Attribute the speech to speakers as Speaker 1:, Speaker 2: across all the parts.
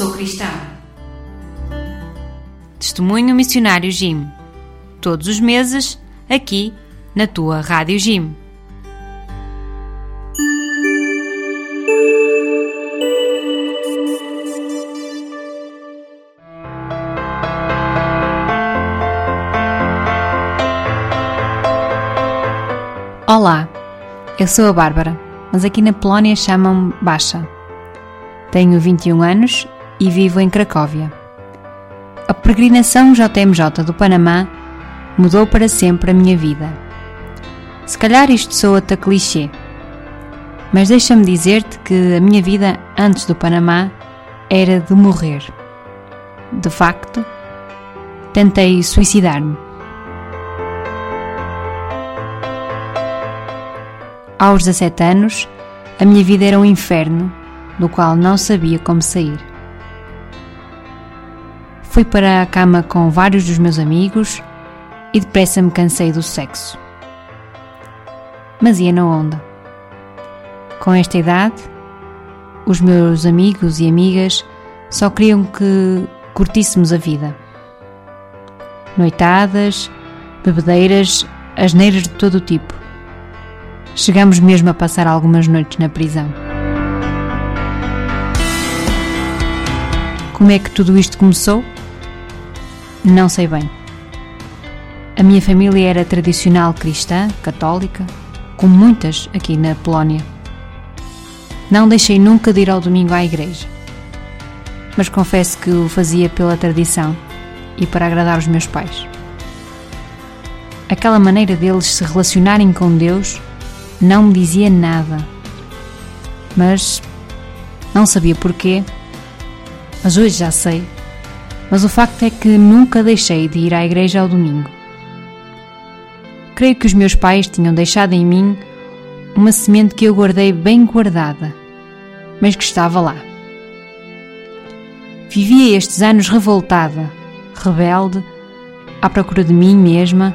Speaker 1: sou cristão. Testemunho Missionário Jim. Todos os meses, aqui na tua Rádio Jim.
Speaker 2: Olá, eu sou a Bárbara, mas aqui na Polónia chamam-me Baixa. Tenho 21 anos e vivo em Cracóvia. A peregrinação JMJ do Panamá mudou para sempre a minha vida. Se calhar isto soa-te a clichê, mas deixa-me dizer-te que a minha vida antes do Panamá era de morrer. De facto, tentei suicidar-me. Aos 17 anos, a minha vida era um inferno do qual não sabia como sair. Fui para a cama com vários dos meus amigos e depressa me cansei do sexo. Mas ia na onda. Com esta idade, os meus amigos e amigas só queriam que curtíssemos a vida. Noitadas, bebedeiras, asneiras de todo o tipo. Chegamos mesmo a passar algumas noites na prisão. Como é que tudo isto começou? Não sei bem. A minha família era tradicional cristã, católica, como muitas aqui na Polónia. Não deixei nunca de ir ao domingo à igreja. Mas confesso que o fazia pela tradição e para agradar os meus pais. Aquela maneira deles se relacionarem com Deus não me dizia nada. Mas não sabia porquê. Mas hoje já sei. Mas o facto é que nunca deixei de ir à igreja ao domingo. Creio que os meus pais tinham deixado em mim uma semente que eu guardei bem guardada, mas que estava lá. Vivia estes anos revoltada, rebelde, à procura de mim mesma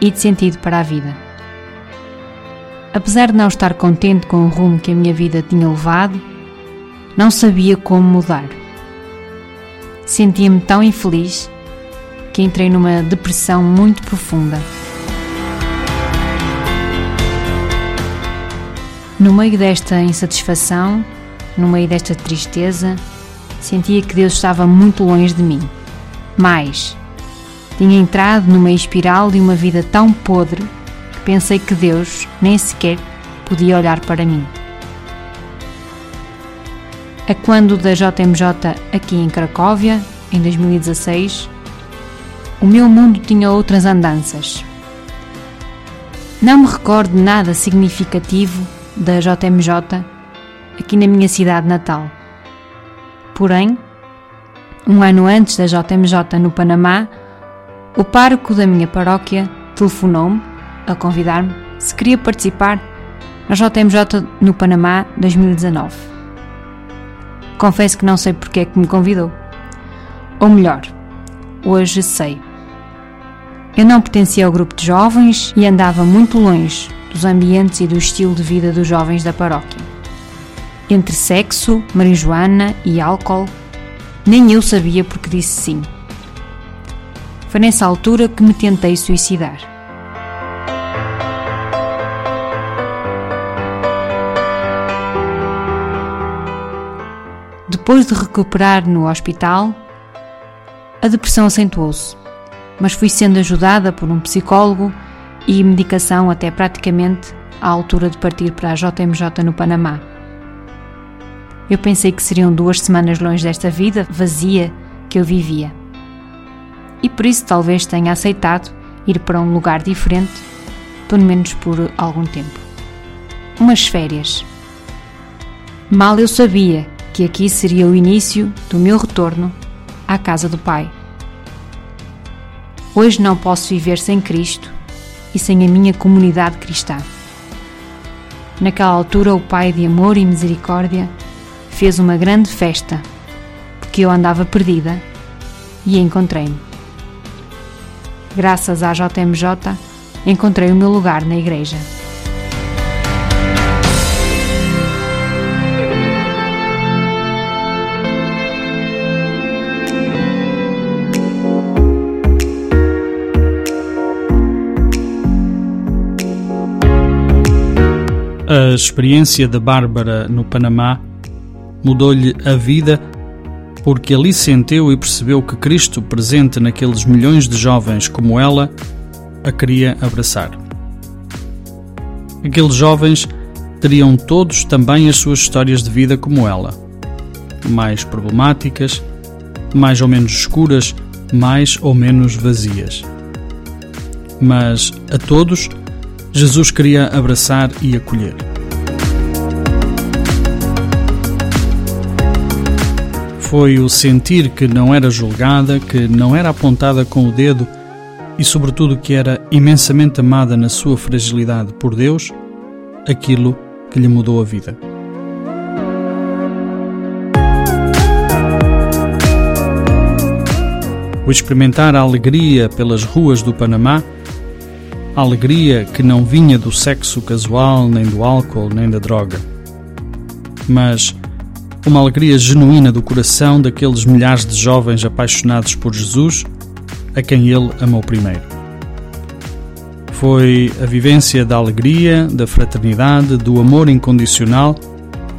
Speaker 2: e de sentido para a vida. Apesar de não estar contente com o rumo que a minha vida tinha levado, não sabia como mudar. Sentia-me tão infeliz que entrei numa depressão muito profunda. No meio desta insatisfação, no meio desta tristeza, sentia que Deus estava muito longe de mim. Mais, tinha entrado numa espiral de uma vida tão podre pensei que Deus nem sequer podia olhar para mim. A quando da JMJ aqui em Cracóvia, em 2016, o meu mundo tinha outras andanças. Não me recordo nada significativo da JMJ aqui na minha cidade natal. Porém, um ano antes da JMJ no Panamá, o pároco da minha paróquia telefonou-me a convidar-me se queria participar na JMJ no Panamá 2019. Confesso que não sei porque é que me convidou. Ou melhor, hoje sei. Eu não pertencia ao grupo de jovens e andava muito longe dos ambientes e do estilo de vida dos jovens da paróquia. Entre sexo, marijuana e álcool, nem eu sabia porque disse sim. Foi nessa altura que me tentei suicidar. Depois de recuperar no hospital, a depressão acentuou-se, mas fui sendo ajudada por um psicólogo e medicação até praticamente à altura de partir para a JMJ no Panamá. Eu pensei que seriam duas semanas longe desta vida vazia que eu vivia. E por isso talvez tenha aceitado ir para um lugar diferente, pelo menos por algum tempo. Umas férias. Mal eu sabia que aqui seria o início do meu retorno à casa do Pai. Hoje não posso viver sem Cristo e sem a minha comunidade cristã. Naquela altura, o Pai de amor e misericórdia fez uma grande festa, porque eu andava perdida e encontrei-me. Graças à JMJ, encontrei o meu lugar na igreja.
Speaker 3: A experiência de Bárbara no Panamá mudou-lhe a vida porque ali sentiu e percebeu que Cristo, presente naqueles milhões de jovens como ela, a queria abraçar. Aqueles jovens teriam todos também as suas histórias de vida como ela, mais problemáticas, mais ou menos escuras, mais ou menos vazias. Mas a todos, Jesus queria abraçar e acolher. Foi o sentir que não era julgada, que não era apontada com o dedo e, sobretudo, que era imensamente amada na sua fragilidade por Deus, aquilo que lhe mudou a vida. O experimentar a alegria pelas ruas do Panamá, alegria que não vinha do sexo casual, nem do álcool, nem da droga, mas uma alegria genuína do coração daqueles milhares de jovens apaixonados por Jesus, a quem ele amou primeiro. Foi a vivência da alegria, da fraternidade, do amor incondicional,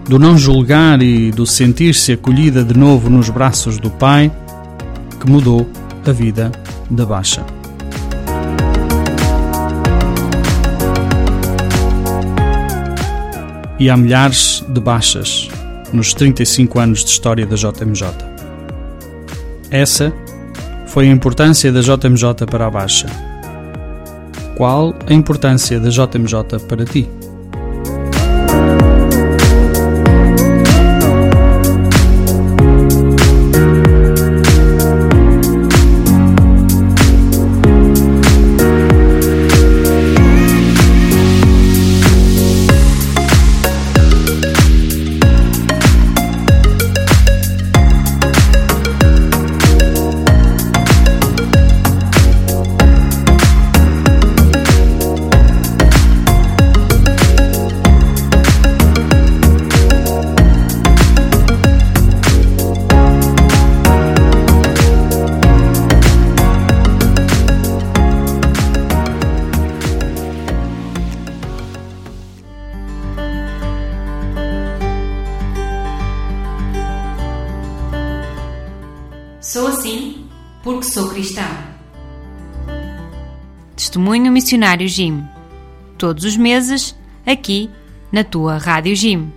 Speaker 3: do não julgar e do sentir-se acolhida de novo nos braços do Pai que mudou a vida da Baixa. E há milhares de baixas nos 35 anos de história da JMJ. Essa foi a importância da JMJ para a Baixa. Qual a importância da JMJ para ti?
Speaker 1: Cristão. Testemunho Missionário Jim. Todos os meses, aqui na tua Rádio Jim.